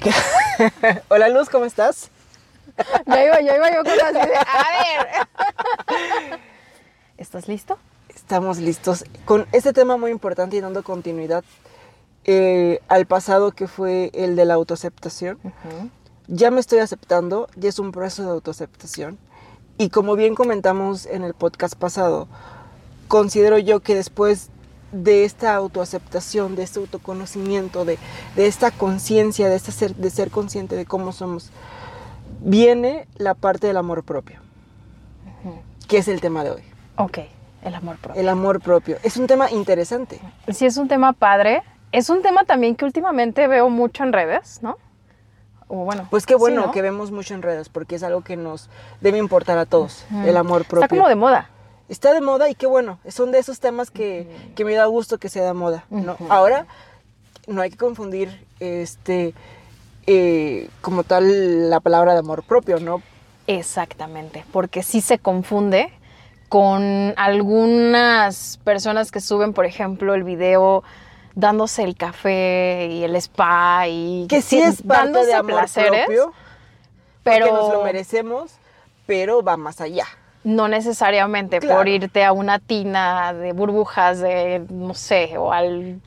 Hola Luz, ¿cómo estás? Ya iba, ya iba yo con de, a ver. ¿Estás listo? Estamos listos con este tema muy importante y dando continuidad eh, al pasado que fue el de la autoaceptación. Ya me estoy aceptando, ya es un proceso de autoaceptación. Y como bien comentamos en el podcast pasado, considero yo que después de esta autoaceptación, de este autoconocimiento, de, de esta conciencia, de, este ser, de ser consciente de cómo somos, viene la parte del amor propio, que es el tema de hoy. Ok, el amor propio. El amor propio. Es un tema interesante. Sí, es un tema padre. Es un tema también que últimamente veo mucho en redes, ¿no? O bueno, Pues qué bueno sí, ¿no? que vemos mucho en redes, porque es algo que nos debe importar a todos, el amor propio. Está como de moda. Está de moda y qué bueno, son de esos temas que, que me da gusto que sea de moda. ¿no? Ahora, no hay que confundir este eh, como tal la palabra de amor propio, ¿no? Exactamente, porque sí se confunde con algunas personas que suben, por ejemplo, el video dándose el café y el spa y Que sí es parte dándose de amor placeres, propio, pero porque nos lo merecemos, pero va más allá. No necesariamente Claro. por irte a una tina de burbujas de no sé o al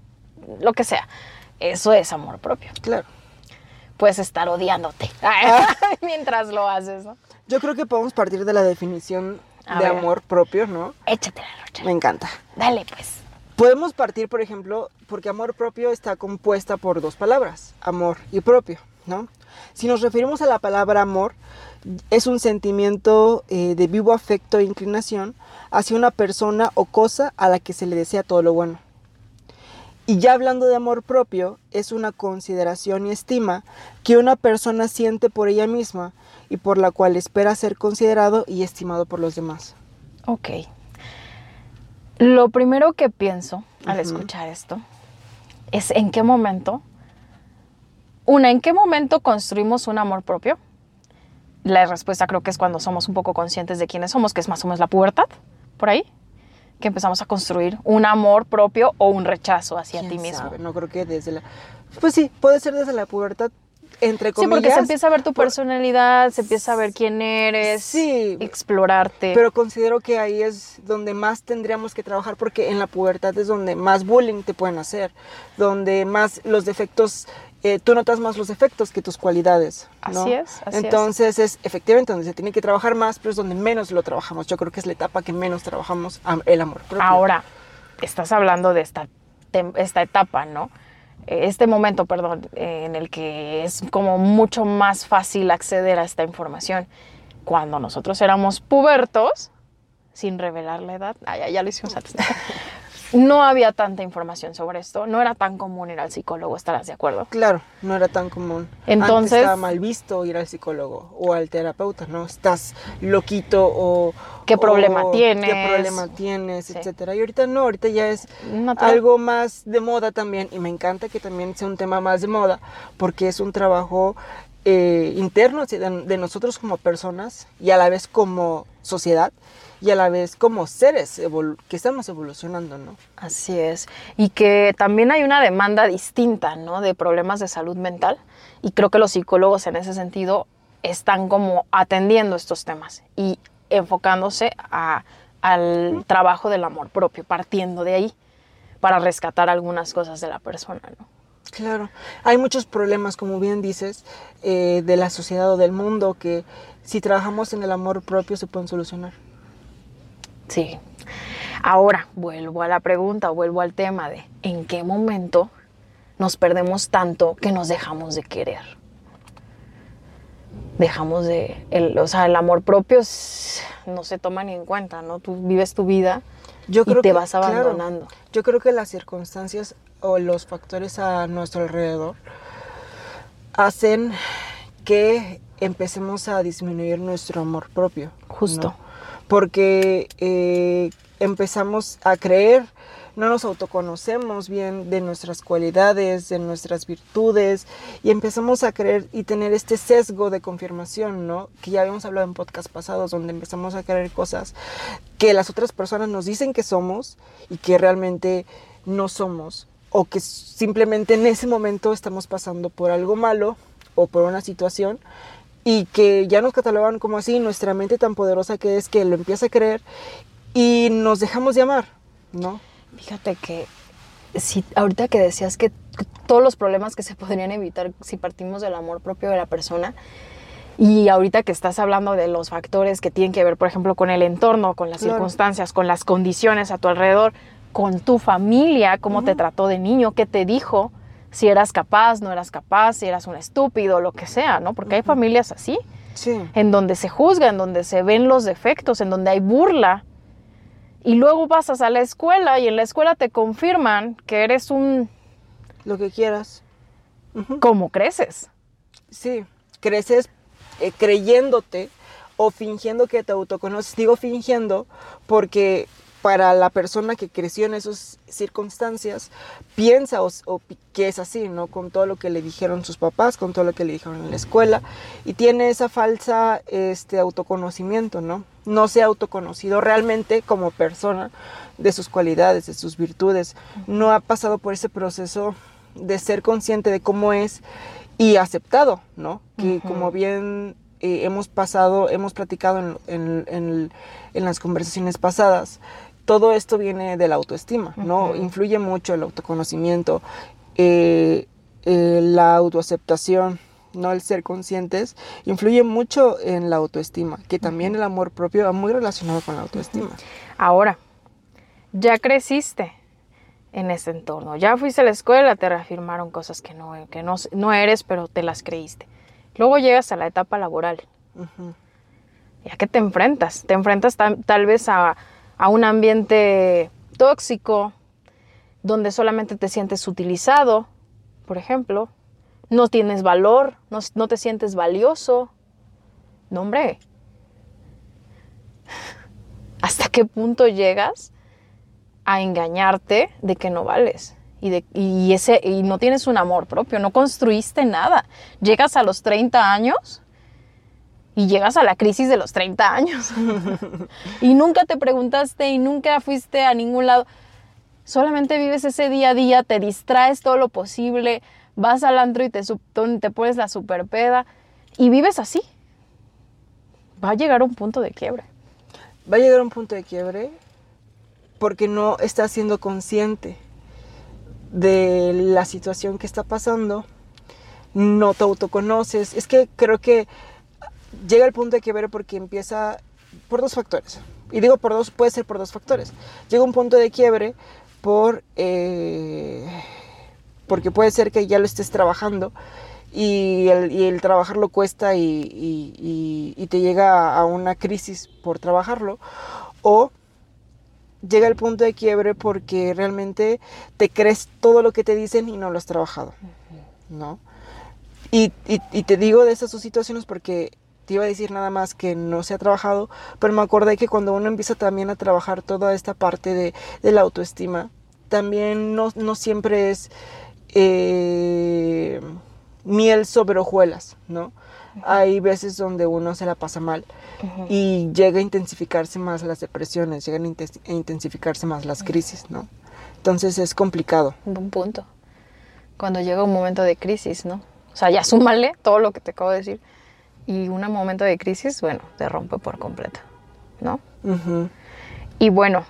lo que sea. Eso es amor propio. Claro. Puedes estar odiándote mientras lo haces, ¿no? Yo creo que podemos partir de la definición A de ver. amor propio, ¿no? Échatela, Rocha. Me encanta. Dale, pues. Podemos partir, por ejemplo, porque amor propio está compuesta por dos palabras, amor y propio, ¿no? Si nos referimos a la palabra amor, es un sentimiento eh, de vivo afecto e inclinación hacia una persona o cosa a la que se le desea todo lo bueno. Y ya hablando de amor propio, es una consideración y estima que una persona siente por ella misma y por la cual espera ser considerado y estimado por los demás. Ok. Lo primero que pienso al escuchar esto es en qué momento, una, en qué momento construimos un amor propio. La respuesta creo que es cuando somos un poco conscientes de quiénes somos, que es más o menos la pubertad, por ahí, que empezamos a construir un amor propio o un rechazo hacia ti ¿Quién mismo. sabe? No creo que desde la... Pues sí, puede ser desde la pubertad, entre Sí, comillas. porque se empieza a ver tu por- personalidad, se empieza a ver quién eres, Sí. explorarte. Pero considero que ahí es donde más tendríamos que trabajar porque en la pubertad es donde más bullying te pueden hacer, donde más los defectos, eh, tú notas más los defectos que tus cualidades. ¿no? Así es, así. Entonces es. efectivamente donde se tiene que trabajar más, pero es donde menos lo trabajamos. Yo creo que es la etapa que menos trabajamos am- el amor propio. Ahora, estás hablando de esta, esta etapa, ¿no? Este momento, perdón, en el que es como mucho más fácil acceder a esta información. Cuando nosotros éramos pubertos, sin revelar la edad, ah, ya, ya lo hicimos antes, no había tanta información sobre esto, no era tan común ir al psicólogo, estarás de acuerdo. Claro, no era tan común. Entonces- Antes estaba mal visto ir al psicólogo o al terapeuta, ¿no? Estás loquito o... ¿Qué o problema tienes? ¿Qué problema tienes? Sí. Etcétera. Y ahorita no, ahorita ya es Natural. algo más de moda también. Y me encanta que también sea un tema más de moda porque es un trabajo eh, interno de, de nosotros como personas y a la vez como sociedad y a la vez como seres que estamos evolucionando, ¿no? Así es. Y que también hay una demanda distinta, ¿no? De problemas de salud mental. Y creo que los psicólogos en ese sentido están como atendiendo estos temas y enfocándose a- al trabajo del amor propio, partiendo de ahí para rescatar algunas cosas de la persona, ¿no? Claro, hay muchos problemas, como bien dices, eh, de la sociedad o del mundo que si trabajamos en el amor propio se pueden solucionar. Sí. Ahora, vuelvo a la pregunta, vuelvo al tema de en qué momento nos perdemos tanto que nos dejamos de querer. Dejamos de, el, o sea, el amor propio no se toma ni en cuenta, ¿no? Tú vives tu vida Yo y creo te que, vas claro, abandonando. yo creo que las circunstancias o los factores a nuestro alrededor hacen que empecemos a disminuir nuestro amor propio. Justo. ¿no? Porque eh, empezamos a creer, no nos autoconocemos bien de nuestras cualidades, de nuestras virtudes, y empezamos a creer y tener este sesgo de confirmación, ¿no? Que ya habíamos hablado en podcast pasados, donde empezamos a creer cosas que las otras personas nos dicen que somos y que realmente no somos, o que simplemente en ese momento estamos pasando por algo malo o por una situación y que ya nos catalogan como así, nuestra mente tan poderosa que es que lo empieza a creer y nos dejamos de amar, ¿no? Fíjate que si ahorita que decías que todos los problemas que se podrían evitar si partimos del amor propio de la persona, y ahorita que estás hablando de los factores que tienen que ver, por ejemplo, con el entorno, con las circunstancias, con las condiciones a tu alrededor, con tu familia, cómo te trató de niño, qué te dijo, si eras capaz, no eras capaz, si eras un estúpido, lo que sea, ¿no? Porque hay familias así, en donde se juzga, en donde se ven los defectos, en donde hay burla. Y luego pasas a la escuela y en la escuela te confirman que eres un... Lo que quieras. ¿Cómo creces? Sí, creces eh, creyéndote o fingiendo que te autoconoces. Digo fingiendo porque para la persona que creció en esas circunstancias, piensa o, que es así, ¿no? Con todo lo que le dijeron sus papás, con todo lo que le dijeron en la escuela, y tiene esa falsa este, autoconocimiento, ¿no? No se ha autoconocido realmente como persona de sus cualidades, de sus virtudes, no ha pasado por ese proceso de ser consciente de cómo es y aceptado, ¿no? Que como bien eh, hemos pasado, hemos platicado en, en, las conversaciones pasadas, todo esto viene de la autoestima, ¿no? Influye mucho el autoconocimiento, eh, eh, la autoaceptación, ¿no? El ser conscientes, influye mucho en la autoestima, que también el amor propio va muy relacionado con la autoestima. Ahora, ya creciste en ese entorno, ya fuiste a la escuela, te reafirmaron cosas que no, que no, no eres, pero te las creíste. Luego llegas a la etapa laboral. Ya que te enfrentas, te enfrentas tal vez a a un ambiente tóxico, donde solamente te sientes utilizado, por ejemplo, no tienes valor, no, te sientes valioso. No, hombre. ¿Hasta qué punto llegas a engañarte de que no vales? Y, de, y, ese, y no tienes un amor propio, no construiste nada. Llegas a los 30 años y llegas a la crisis de los 30 años. y nunca te preguntaste y nunca fuiste a ningún lado. Solamente vives ese día a día, te distraes todo lo posible, vas al antro y te, te pones la superpeda y vives así. Va a llegar un punto de quiebre. Va a llegar un punto de quiebre porque no estás siendo consciente de la situación que está pasando, no te autoconoces. Es que creo que llega el punto de quiebre porque empieza por dos factores. Y digo por dos, puede ser por dos factores. Llega un punto de quiebre por, eh, porque puede ser que ya lo estés trabajando y el, y el trabajarlo cuesta y, y, te llega a una crisis por trabajarlo. O llega el punto de quiebre porque realmente te crees todo lo que te dicen y no lo has trabajado. ¿No? Y, y, te digo de esas dos situaciones porque te iba a decir nada más que no se ha trabajado, pero me acordé que cuando uno empieza también a trabajar toda esta parte de, la autoestima, también no, siempre es eh, miel sobre hojuelas, ¿no? Hay veces donde uno se la pasa mal y llega a intensificarse más las depresiones, llegan a intensificarse más las crisis, ¿no? Entonces es complicado. Un punto. Cuando llega un momento de crisis, ¿no? O sea, ya súmale todo lo que te acabo de decir y un momento de crisis, bueno, te rompe por completo, ¿no? Y bueno,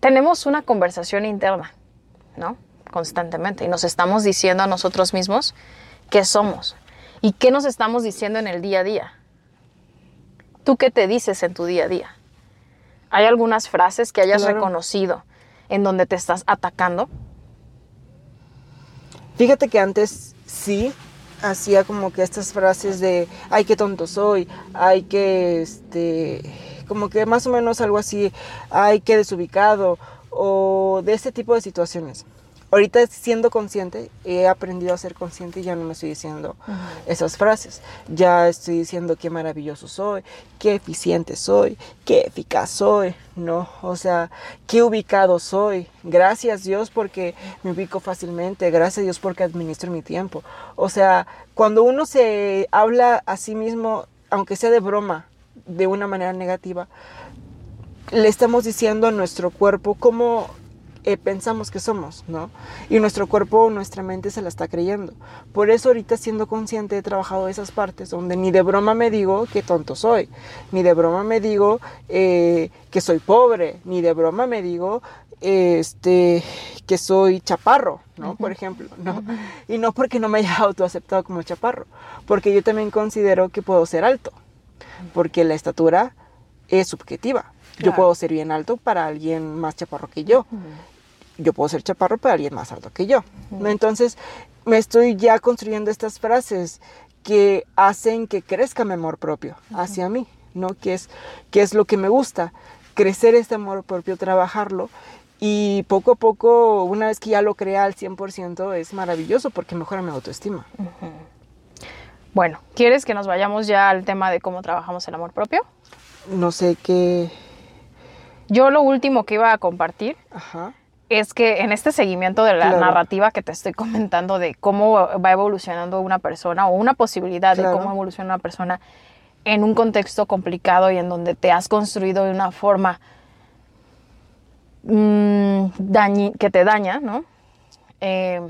tenemos una conversación interna, ¿no? Constantemente y nos estamos diciendo a nosotros mismos qué somos y qué nos estamos diciendo en el día a día. ¿Tú qué te dices en tu día a día? ¿Hay algunas frases que hayas reconocido en donde te estás atacando? Fíjate que antes sí, hacía como que estas frases de, ay, qué tonto soy, ay, que, este, como que más o menos algo así, ay, qué desubicado, o de este tipo de situaciones ahorita siendo consciente, he aprendido a ser consciente y ya no me estoy diciendo esas frases. Ya estoy diciendo qué maravilloso soy, qué eficiente soy, qué eficaz soy, ¿no? O sea, qué ubicado soy. Gracias Dios porque me ubico fácilmente, gracias Dios porque administro mi tiempo. O sea, cuando uno se habla a sí mismo, aunque sea de broma, de una manera negativa, le estamos diciendo a nuestro cuerpo cómo eh, pensamos que somos, ¿no? Y nuestro cuerpo, nuestra mente se la está creyendo. Por eso ahorita siendo consciente he trabajado esas partes donde ni de broma me digo que tonto soy, ni de broma me digo eh, que soy pobre, ni de broma me digo este, que soy chaparro, ¿no? Por ejemplo, ¿no? Y no porque no me haya autoaceptado como chaparro, porque yo también considero que puedo ser alto, porque la estatura es subjetiva. Yo puedo ser bien alto para alguien más chaparro que yo yo puedo ser chaparro para alguien más alto que yo. Entonces, me estoy ya construyendo estas frases que hacen que crezca mi amor propio hacia mí, ¿no? Que es, que es lo que me gusta, crecer este amor propio, trabajarlo. Y poco a poco, una vez que ya lo crea al 100%, es maravilloso porque mejora mi autoestima. Bueno, ¿quieres que nos vayamos ya al tema de cómo trabajamos el amor propio? No sé qué... Yo lo último que iba a compartir Ajá es que en este seguimiento de la narrativa que te estoy comentando de cómo va evolucionando una persona o una posibilidad de cómo evoluciona una persona en un contexto complicado y en donde te has construido de una forma mm, que te daña, ¿no? Eh,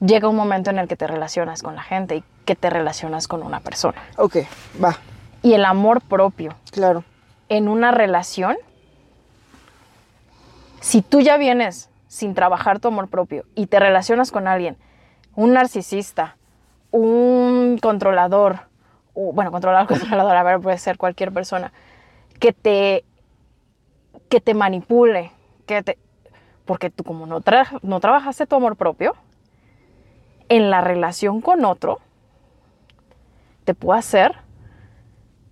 llega un momento en el que te relacionas con la gente y que te relacionas con una persona. Ok, va. Y el amor propio. Claro. En una relación si tú ya vienes sin trabajar tu amor propio y te relacionas con alguien, un narcisista, un controlador, bueno, controlador, controlador, a ver, puede ser cualquier persona, que te, que te manipule, que te, porque tú como no, no trabajaste tu amor propio, en la relación con otro, te puede hacer,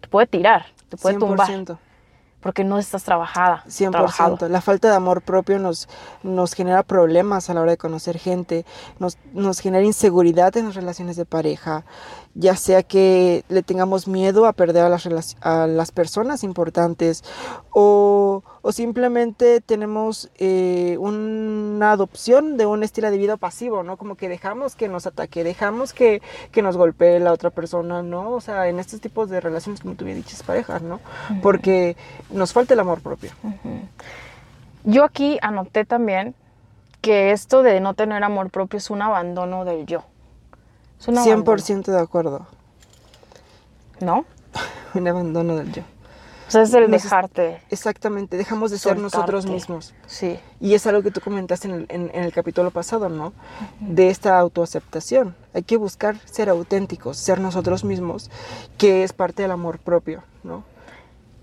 te puede tirar, te puede 100%. tumbar porque no estás trabajada. 100%. La falta de amor propio nos, nos genera problemas a la hora de conocer gente, nos, nos genera inseguridad en las relaciones de pareja, ya sea que le tengamos miedo a perder a las, a las personas importantes o, simplemente tenemos eh, una adopción de un estilo de vida pasivo, ¿no? Como que dejamos que nos ataque, dejamos que, nos golpee la otra persona, ¿no? O sea, en estos tipos de relaciones, como tú bien dices, parejas, ¿no? Porque nos falta el amor propio. Yo aquí anoté también que esto de no tener amor propio es un abandono del yo. 100% de acuerdo. ¿No? un abandono del yo. O sea, es el dejarte. Exactamente, dejamos de ser nosotros mismos. Sí. Y es algo que tú comentaste en el, capítulo pasado, ¿no? De esta autoaceptación. Hay que buscar ser auténticos, ser nosotros mismos, que es parte del amor propio, ¿no?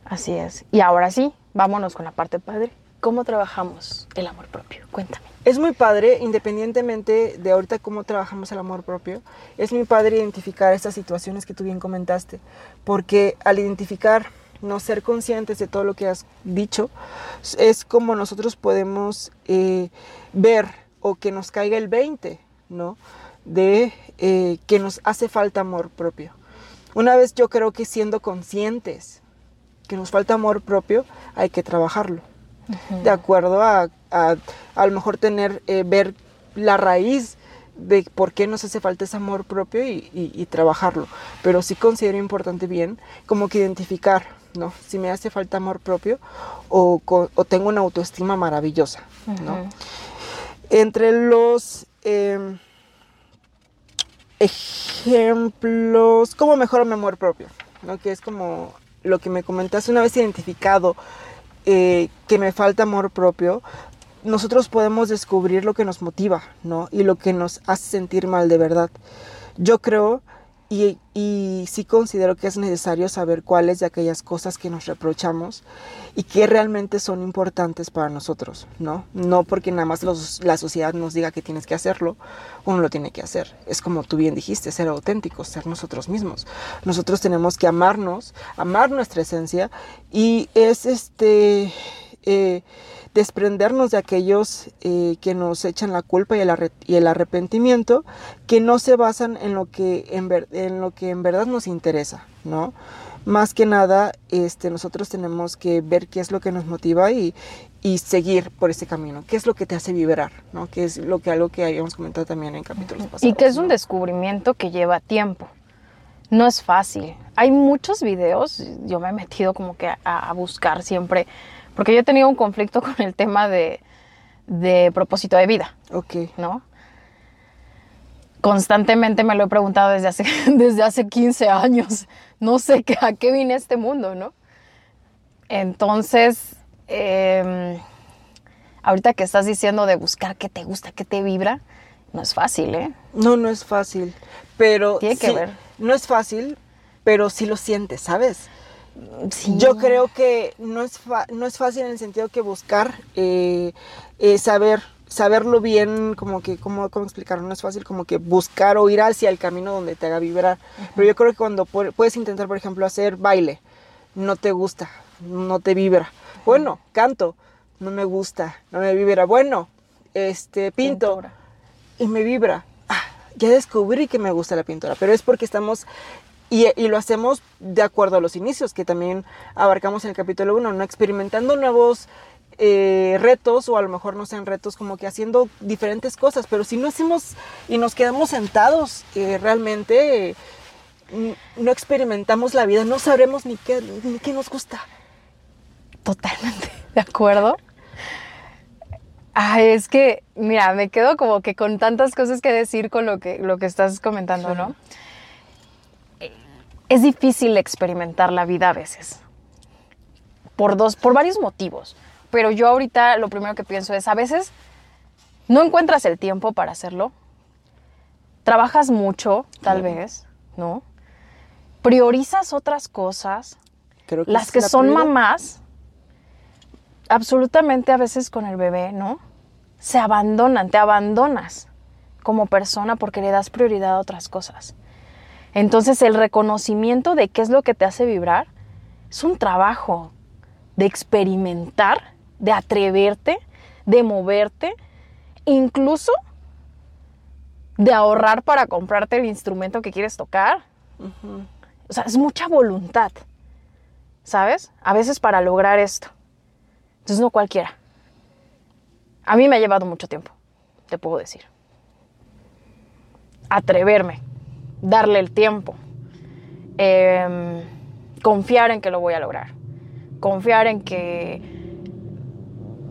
Así es. Y ahora sí, vámonos con la parte padre. ¿Cómo trabajamos el amor propio? Cuéntame. Es muy padre, independientemente de ahorita cómo trabajamos el amor propio, es muy padre identificar estas situaciones que tú bien comentaste, porque al identificar, no ser conscientes de todo lo que has dicho, es como nosotros podemos eh, ver o que nos caiga el 20, ¿no? De eh, que nos hace falta amor propio. Una vez yo creo que siendo conscientes que nos falta amor propio, hay que trabajarlo de acuerdo a, a, lo mejor tener, eh, ver la raíz de por qué nos hace falta ese amor propio y, trabajarlo. Pero sí considero importante bien como que identificar, ¿no? Si me hace falta amor propio o, tengo una autoestima maravillosa, ¿no? Entre los em, ejemplos, ¿cómo mejoro mi amor propio? ¿no? Que es como lo que me comentaste una vez identificado eh, que me falta amor propio, nosotros podemos descubrir lo que nos motiva, ¿no? Y lo que nos hace sentir mal de verdad. Yo creo y, y, sí considero que es necesario saber cuáles de aquellas cosas que nos reprochamos y que realmente son importantes para nosotros, ¿no? No porque nada más la sociedad nos diga que tienes que hacerlo, uno lo tiene que hacer. Es como tú bien dijiste, ser auténticos, ser nosotros mismos. Nosotros tenemos que amarnos, amar nuestra esencia y es este... Eh, desprendernos de aquellos eh, que nos echan la culpa y el, arrepentimiento, que no se basan en lo que en, en lo que en verdad nos interesa, ¿no? Más que nada, este, nosotros tenemos que ver qué es lo que nos motiva y, y seguir por ese camino. ¿Qué es lo que te hace vibrar? ¿no? Que es lo que algo que habíamos comentado también en capítulos pasados. Y que es un descubrimiento que lleva tiempo. No es fácil. Hay muchos videos, yo me he metido como que a buscar siempre porque yo he tenido un conflicto con el tema de, de propósito de vida, Ok. ¿no? Constantemente me lo he preguntado desde hace, desde hace 15 años. No sé qué- a qué vine a este mundo, ¿no? Entonces, em, ahorita que estás diciendo de buscar qué te gusta, qué te vibra, no es fácil, ¿eh? No, no es fácil. Pero. Tiene que sí, ver. No es fácil, pero sí lo sientes, ¿sabes? Sí. Yo creo que no es, fa- no es fácil en el sentido que buscar, eh, eh, saber, saberlo bien, como que, ¿cómo, ¿cómo explicarlo? No es fácil como que buscar o ir hacia el camino donde te haga vibrar. Pero yo creo que cuando pu- puedes intentar, por ejemplo, hacer baile, no te gusta, no te vibra. Bueno, canto, no me gusta, no me vibra. Bueno, este, pinto Pintura. y me vibra. Ah, ya descubrí que me gusta la pintura, pero es porque estamos y, y lo hacemos de acuerdo a los inicios, que también abarcamos en el capítulo 1, ¿no? experimentando nuevos eh, retos o a lo mejor no sean retos, como que haciendo diferentes cosas, pero si no hacemos y nos quedamos sentados eh, realmente, eh, n- no experimentamos la vida, no sabremos ni qué, ni qué nos gusta. Totalmente de acuerdo. Ay, es que, mira, me quedo como que con tantas cosas que decir con lo que, lo que estás comentando, Sí. ¿no? Es difícil experimentar la vida a veces. Por dos, por varios motivos. Pero yo ahorita lo primero que pienso es, a veces no encuentras el tiempo para hacerlo. Trabajas mucho, tal vez, ¿no? Priorizas otras cosas Creo las es que la son prioridad. mamás, absolutamente a veces con el bebé, ¿no? Se abandonan, te abandonas como persona porque le das prioridad a otras cosas. Entonces el reconocimiento de qué es lo que te hace vibrar es un trabajo de experimentar, de atreverte, de moverte, incluso de ahorrar para comprarte el instrumento que quieres tocar. O sea, es mucha voluntad, ¿sabes? A veces para lograr esto. Entonces no cualquiera. A mí me ha llevado mucho tiempo, te puedo decir. Atreverme, darle el tiempo, em, confiar en que lo voy a lograr, confiar en que,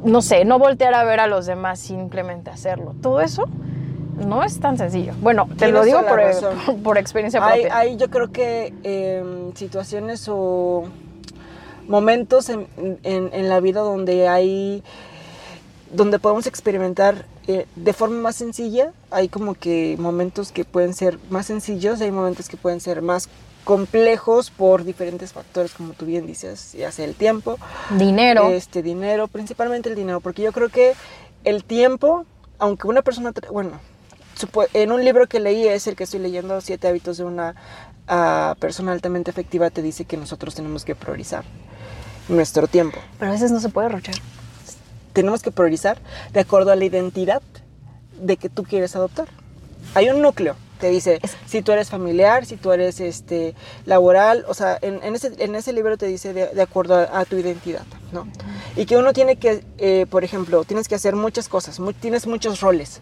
no sé, no voltear a ver a los demás, simplemente hacerlo. Todo eso no es tan sencillo. Bueno, te lo digo toda por, experiencia Hay, propia. hay, yo creo que em, situaciones o momentos en, en- en la vida donde hay donde podemos experimentar eh, de forma más sencilla hay como que momentos que pueden ser más sencillos hay momentos que pueden ser más complejos por diferentes factores como tú bien dices ya sea el tiempo Dinero. este dinero, principalmente el dinero, porque yo creo que el tiempo, aunque una persona, bueno, en un libro que leí es el que estoy leyendo, Siete hábitos de una ah, persona altamente efectiva, te dice que nosotros tenemos que priorizar nuestro tiempo. Pero a veces no se puede rochar. Tenemos que priorizar de acuerdo a la identidad de que tú quieres adoptar. Hay un núcleo. Te dice si tú eres familiar, si tú eres este, laboral, o sea, en, en ese, en ese libro te dice de, de acuerdo a, a tu identidad, ¿no? Y que uno tiene que, eh, por ejemplo, tienes que hacer muchas cosas, mu- tienes muchos roles,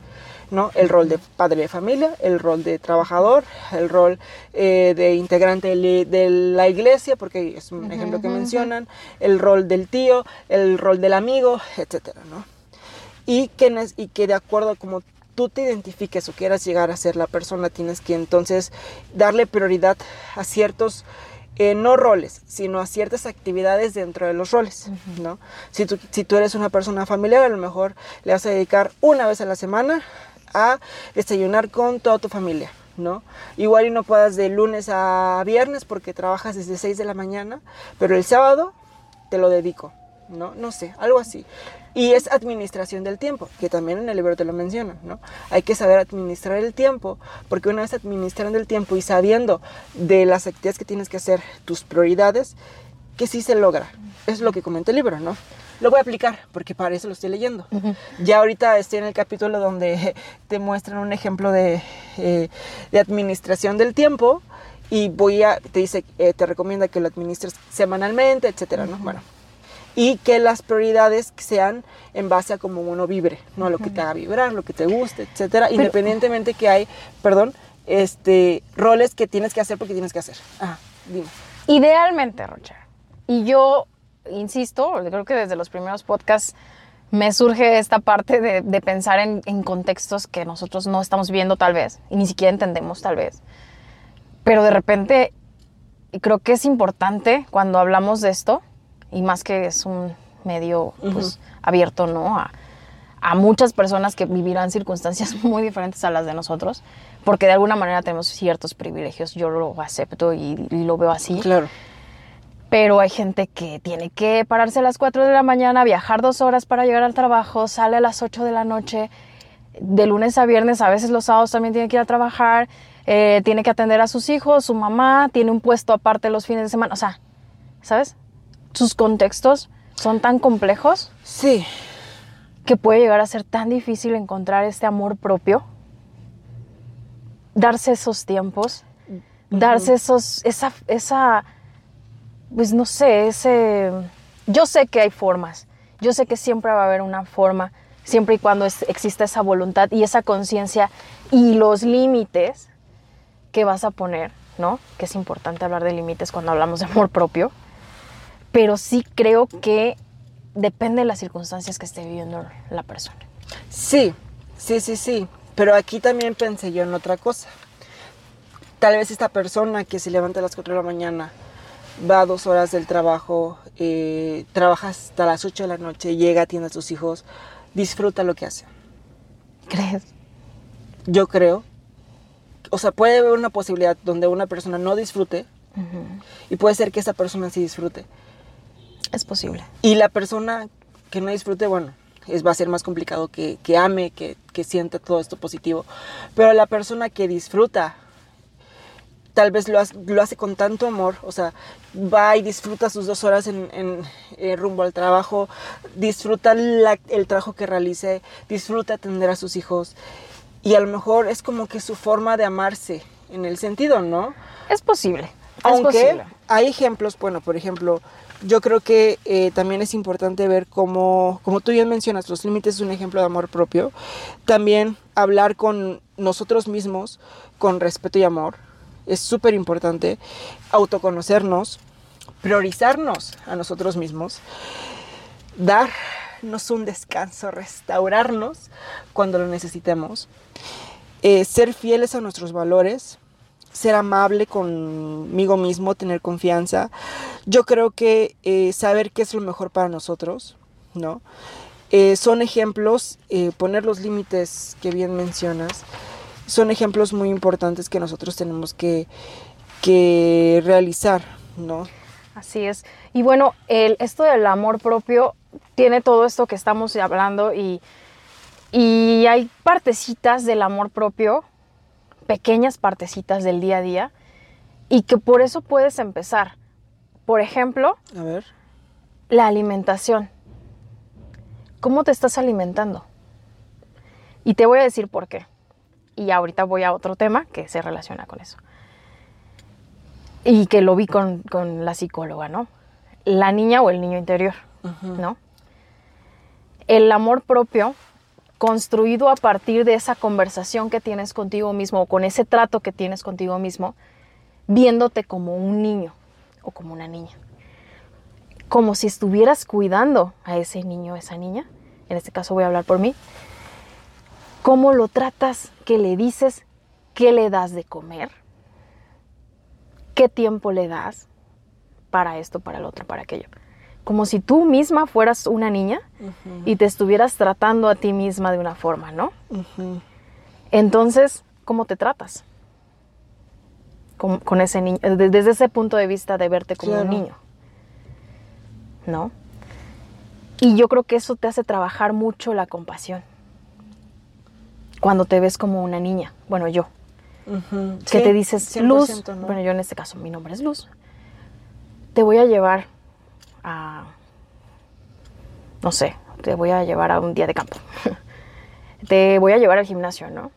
¿no? El rol de padre de familia, el rol de trabajador, el rol eh, de integrante de, la iglesia, porque es un ejemplo que mencionan, el rol del tío, el rol del amigo, etcétera, ¿no? y que, nes- y que de acuerdo a como tú te identifiques o quieras llegar a ser la persona, tienes que entonces darle prioridad a ciertos, eh, no roles, sino a ciertas actividades dentro de los roles, ¿no? Si tú, si tú eres una persona familiar, a lo mejor le vas a dedicar una vez a la semana a desayunar con toda tu familia, ¿no? Igual y no puedas de lunes a viernes porque trabajas desde 6 de la mañana, pero el sábado te lo dedico, ¿no? No sé, algo así. Y es administración del tiempo, que también en el libro te lo mencionan, ¿no? Hay que saber administrar el tiempo, porque una vez administrando el tiempo y sabiendo de las actividades que tienes que hacer, tus prioridades, que sí se logra. Es lo que comenta el libro, ¿no? Lo voy a aplicar, porque para eso lo estoy leyendo. Ya ahorita estoy en el capítulo donde te muestran un ejemplo de, eh, de administración del tiempo y voy a, te dice, eh, te recomienda que lo administres semanalmente, etcétera, ¿no? Bueno, y que las prioridades sean en base a cómo uno vibre, no a lo que te haga vibrar, lo que te guste, etcétera, independientemente que hay, perdón, este roles que tienes que hacer porque tienes que hacer. Ajá, dime. Idealmente, Rocha. Y yo insisto, creo que desde los primeros podcasts me surge esta parte de, de pensar en, en contextos que nosotros no estamos viendo tal vez y ni siquiera entendemos tal vez. Pero de repente creo que es importante cuando hablamos de esto, y más que es un medio pues, abierto ¿no? a, a muchas personas que vivirán circunstancias muy diferentes a las de nosotros, porque de alguna manera tenemos ciertos privilegios, yo lo acepto y, y lo veo así. Claro. Pero hay gente que tiene que pararse a las 4 de la mañana, viajar dos horas para llegar al trabajo, sale a las 8 de la noche, de lunes a viernes, a veces los sábados también tiene que ir a trabajar, eh, tiene que atender a sus hijos, su mamá, tiene un puesto aparte los fines de semana, o sea, ¿sabes? Sus contextos son tan complejos Sí, que puede llegar a ser tan difícil encontrar este amor propio, darse esos tiempos, darse esos, esa, esa, pues no sé, ese, yo sé que hay formas, yo sé que siempre va a haber una forma, siempre y cuando exista esa voluntad y esa conciencia y los límites que vas a poner, ¿no? Que es importante hablar de límites cuando hablamos de amor propio, pero sí creo que depende de las circunstancias que esté viviendo la persona. sí, sí, sí, sí. Pero aquí también pensé yo en otra cosa. Tal vez esta persona que se levanta a las 4 de la mañana, va dos horas del trabajo, eh, trabaja hasta las 8 de la noche, llega, atiende a sus hijos, disfruta lo que hace. ¿Crees? Yo creo. O sea, puede haber una posibilidad donde una persona no disfrute y puede ser que esa persona sí disfrute. Es posible. Y la persona que no disfrute, bueno, es, va a ser más complicado que, que ame, que, que sienta todo esto positivo. Pero la persona que disfruta, tal vez lo, hace- lo hace con tanto amor, o sea, va y disfruta sus dos horas en, en- eh, rumbo al trabajo, disfruta la- el trabajo que realice, disfruta atender a sus hijos. Y a lo mejor es como que su forma de amarse, en el sentido, ¿no? Es posible. Es Aunque posible. hay ejemplos, bueno, por ejemplo, yo creo que eh, también es importante ver cómo, como tú bien mencionas, los límites es un ejemplo de amor propio. También hablar con nosotros mismos con respeto y amor es súper importante. Autoconocernos, priorizarnos a nosotros mismos, darnos un descanso, restaurarnos cuando lo necesitemos, eh, ser fieles a nuestros valores, ser amable conmigo mismo, tener confianza. Yo creo que eh, saber qué es lo mejor para nosotros, ¿no? Eh, son ejemplos, poner los límites que bien mencionas, son ejemplos muy importantes que nosotros tenemos que, que realizar, ¿no? Así es. Y bueno, el, esto del amor propio tiene todo esto que estamos hablando y, y hay partecitas del amor propio, pequeñas partecitas del día a día, y que por eso puedes empezar. Por ejemplo, A ver. la alimentación. ¿Cómo te estás alimentando? Y te voy a decir por qué. Y ahorita voy a otro tema que se relaciona con eso. Y que lo vi con, con la psicóloga, ¿no? La niña o el niño interior, ¿no? El amor propio construido a partir de esa conversación que tienes contigo mismo o con ese trato que tienes contigo mismo, viéndote como un niño o como una niña como si estuvieras cuidando a ese niño o esa niña, en este caso voy a hablar por mí, cómo lo tratas, qué le dices, qué le das de comer, qué tiempo le das para esto, para el otro, para aquello. Como si tú misma fueras una niña y te estuvieras tratando a ti misma de una forma, ¿no? Entonces, ¿cómo te tratas? Con, con ese niño, de- desde ese punto de vista de verte como un niño. ¿No? Y yo creo que eso te hace trabajar mucho la compasión. Cuando te ves como una niña, bueno, yo, que Sí, te dices, 100%, Luz, ¿no? bueno, yo en este caso, mi nombre es Luz, te voy a llevar a, no sé, te voy a llevar a un día de campo. te voy a llevar al gimnasio, ¿no?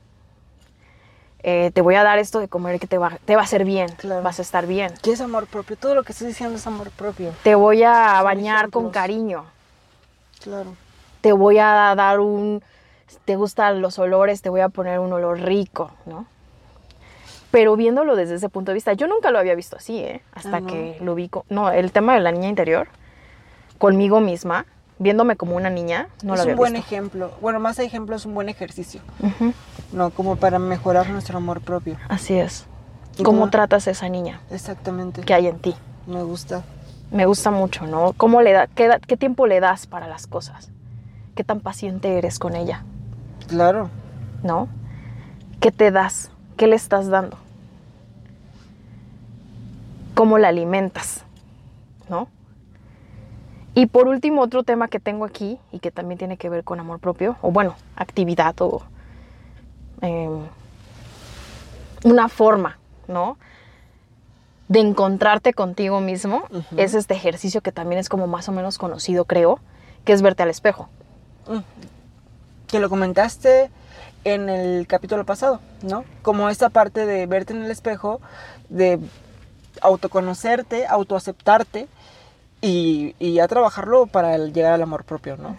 Eh, te voy a dar esto de comer que te va, te va a hacer bien, Claro. vas a estar bien. ¿Qué es amor propio? Todo lo que estoy diciendo es amor propio. Te voy a Son bañar con cariño, Claro. te voy a dar un, te gustan los olores, te voy a poner un olor rico, ¿no? Pero viéndolo desde ese punto de vista, yo nunca lo había visto así, ¿eh? Hasta que lo vi, con- no, el tema de la niña interior, conmigo misma, viéndome como una niña, no es lo había un buen visto. ejemplo. Bueno, más ejemplo es un buen ejercicio, Ujú, ¿no? Como para mejorar nuestro amor propio. Así es. ¿Y ¿Cómo cómo? tratas a esa niña Exactamente. que hay en ti? Me gusta. Me gusta mucho, ¿no? ¿Cómo le da, qué, da- qué tiempo le das para las cosas? ¿Qué tan paciente eres con ella? Claro. ¿No? ¿Qué te das? ¿Qué le estás dando? ¿Cómo la alimentas? ¿No? Y por último, otro tema que tengo aquí y que también tiene que ver con amor propio, o bueno, actividad o em, una forma, ¿no? De encontrarte contigo mismo, es este ejercicio que también es como más o menos conocido, creo, que es verte al espejo. Mm. Que lo comentaste en el capítulo pasado, ¿no? Como esta parte de verte en el espejo, de autoconocerte, autoaceptarte y, y ya trabajarlo para llegar al amor propio, ¿no?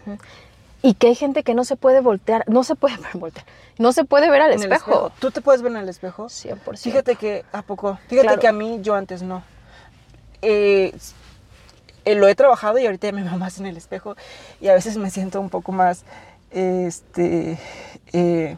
Y que hay gente que no se puede voltear, no se puede voltear, no se puede ver al el espejo. ¿Tú te puedes ver en el espejo? 100%. Fíjate que, ¿a poco? Fíjate Claro. que a mí, yo antes no. Eh, eh, lo he trabajado y ahorita me veo más en el espejo y a veces me siento un poco más, este, eh,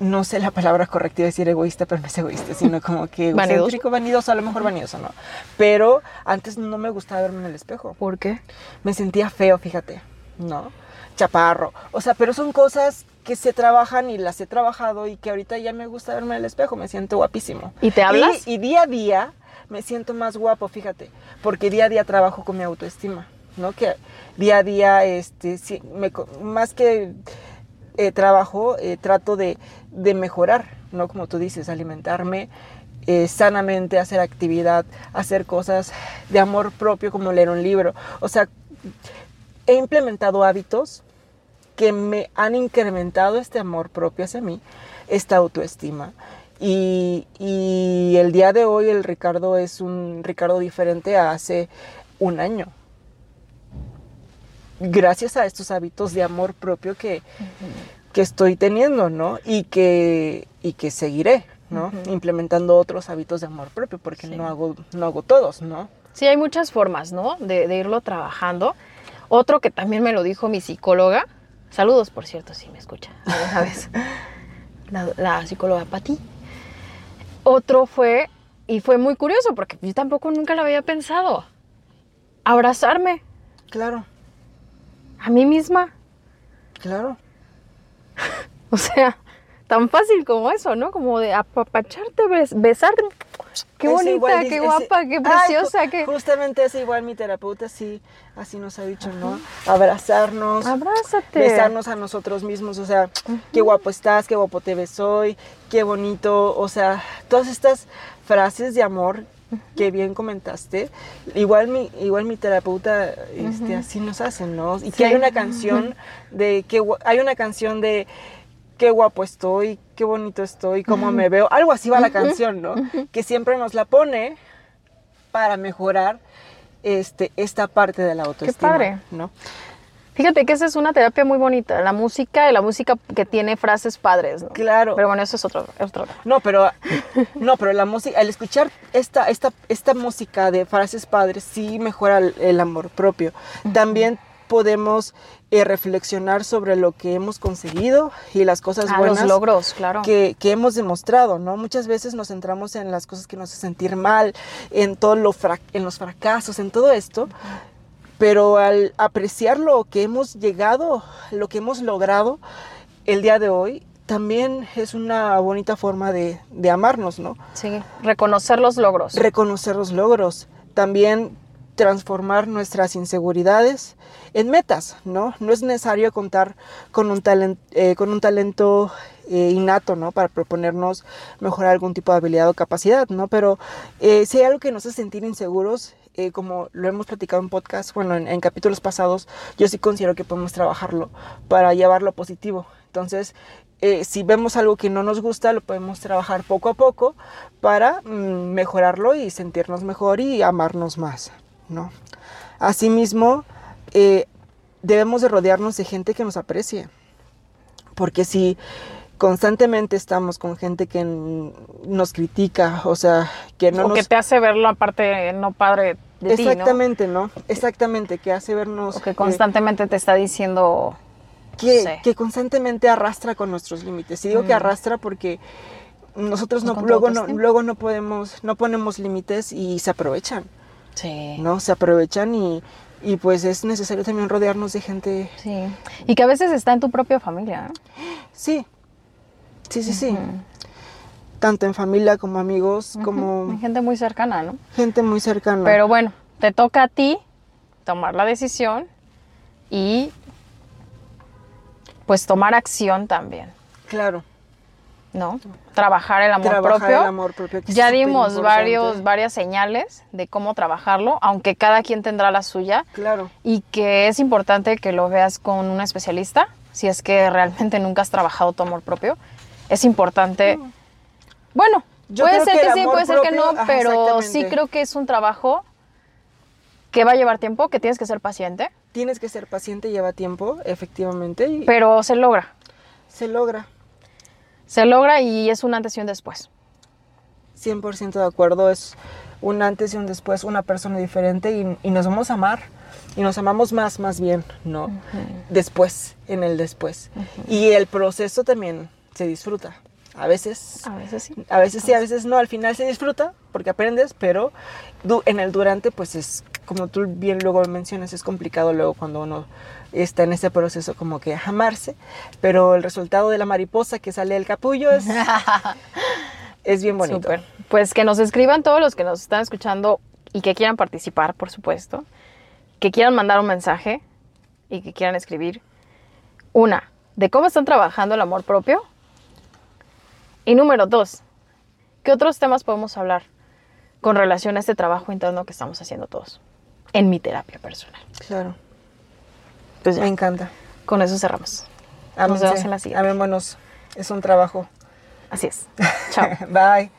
no sé la palabra correcta, a decir egoísta, pero no es egoísta, sino como que egocéntrico, vanidoso, a lo mejor vanidoso, ¿no? Pero antes no me gustaba verme en el espejo. ¿Por qué? Me sentía feo, fíjate, ¿no? Chaparro. O sea, pero son cosas que se trabajan y las he trabajado y que ahorita ya me gusta verme en el espejo, me siento guapísimo. ¿Y te hablas? Y, y día a día me siento más guapo, fíjate, porque día a día trabajo con mi autoestima, ¿no? Que día a día, este, más que eh, trabajo, eh, trato de, de mejorar, ¿no? Como tú dices, alimentarme eh, sanamente, hacer actividad, hacer cosas de amor propio como leer un libro. O sea, he implementado hábitos que me han incrementado este amor propio hacia mí, esta autoestima. Y, y el día de hoy el Ricardo es un Ricardo diferente a hace un año. Gracias a estos hábitos de amor propio que, que estoy teniendo, ¿no? Y que, y que seguiré, ¿no? Implementando otros hábitos de amor propio, porque Sí. no, hago, no hago todos, ¿no? Sí, hay muchas formas, ¿no? De, de irlo trabajando. Otro que también me lo dijo mi psicóloga. Saludos, por cierto, si me escucha alguna vez. La, la psicóloga Pati. Otro fue, y fue muy curioso porque yo tampoco nunca lo había pensado. Abrazarme Claro, a mí misma. claro. O sea, tan fácil como eso, ¿no? Como de apapacharte, bes- besarte. Qué bonita, igual qué guapa, qué preciosa, qué... Justamente es igual mi terapeuta, sí, así nos ha dicho, ¿no? Abrazarnos, Abrázate. besarnos a nosotros mismos, o sea, qué guapo estás, qué guapo te ves hoy, qué bonito, o sea, todas estas frases de amor que bien comentaste, igual mi, igual mi terapeuta este, así nos hace, ¿no? Y Sí. que hay una canción de que hay una canción de qué guapo estoy, qué bonito estoy, cómo me veo, algo así va la canción, ¿no? Que siempre nos la pone para mejorar este, esta parte de la autoestima, padre. ¿no? Fíjate que esa es una terapia muy bonita, la música y la música que tiene frases padres, ¿no? Claro. Pero bueno, eso es otro, es otro. No, pero no, pero la música, al escuchar esta, esta, esta música de frases padres, sí mejora el, el amor propio. También podemos eh, reflexionar sobre lo que hemos conseguido y las cosas Ah, buenas los logros, claro. que, que hemos demostrado, ¿no? Muchas veces nos centramos en las cosas que nos hacen sentir mal, en todo lo fra- en los fracasos, en todo esto. Pero al apreciar lo que hemos llegado, lo que hemos logrado el día de hoy, también es una bonita forma de, de amarnos, ¿no? Sí, reconocer los logros. Reconocer los logros, también transformar nuestras inseguridades en metas, ¿no? No es necesario contar con un, talen- eh, con un talento eh, innato, ¿no? Para proponernos mejorar algún tipo de habilidad o capacidad, ¿no? Pero eh, si hay algo que nos hace sentir inseguros, eh, como lo hemos platicado en podcast, bueno, en, capítulos pasados, yo sí considero que podemos trabajarlo para llevarlo a positivo. Entonces, eh, si vemos algo que no nos gusta, lo podemos trabajar poco a poco para mm, mejorarlo y sentirnos mejor y amarnos más, ¿no? Asimismo, eh, debemos de rodearnos de gente que nos aprecie, porque si constantemente estamos con gente que nos critica, o sea, que no o nos... que te hace ver la parte no padre de ti, ¿no? Exactamente, ¿no? Exactamente, que hace vernos... O que eh, constantemente te está diciendo... que, sé. que constantemente arrastra con nuestros límites. Y digo que Mm. arrastra porque nosotros no, luego, no, luego no podemos, no ponemos límites y se aprovechan, Sí. ¿no? Se aprovechan y, y pues es necesario también rodearnos de gente... Sí. Y que a veces está en tu propia familia. ¿eh? Sí, sí, sí, sí. Tanto en familia como amigos, como gente muy cercana, ¿no? gente muy cercana. Pero bueno, te toca a ti tomar la decisión y pues tomar acción también, Claro, ¿no? Trabajar el amor trabajar propio. el amor propio. ya dimos varios, varias señales de cómo trabajarlo, aunque cada quien tendrá la suya Claro, y que es importante que lo veas con un especialista, si es que realmente nunca has trabajado tu amor propio. Es importante, bueno, Yo puede ser que sí, puede ser que no, ajá, pero sí creo que es un trabajo que va a llevar tiempo, que tienes que ser paciente, tienes que ser paciente, lleva tiempo, efectivamente, y pero se logra. se logra. Se logra y es un antes y un después. 100% de acuerdo, es un antes y un después, una persona diferente y, y nos vamos a amar. Y nos amamos más, más bien, ¿no? Después, en el después. Y el proceso también se disfruta. A veces, A veces sí. a veces sí, a veces no. Al final se disfruta porque aprendes, pero en el durante, pues es, como tú bien luego mencionas, es complicado luego cuando uno está en ese proceso como que amarse. Pero el resultado de la mariposa que sale del capullo es, es bien bonito. Pues que nos escriban todos los que nos están escuchando y que quieran participar, por supuesto. Que quieran mandar un mensaje y que quieran escribir. Una, de cómo están trabajando el amor propio. Y número dos, ¿qué otros temas podemos hablar con relación a este trabajo interno que estamos haciendo todos en mi terapia personal? Claro, Pues ya, me encanta. con eso cerramos. Nos vemos en la siguiente. amémonos. Es un trabajo. Así es. Chao. Bye.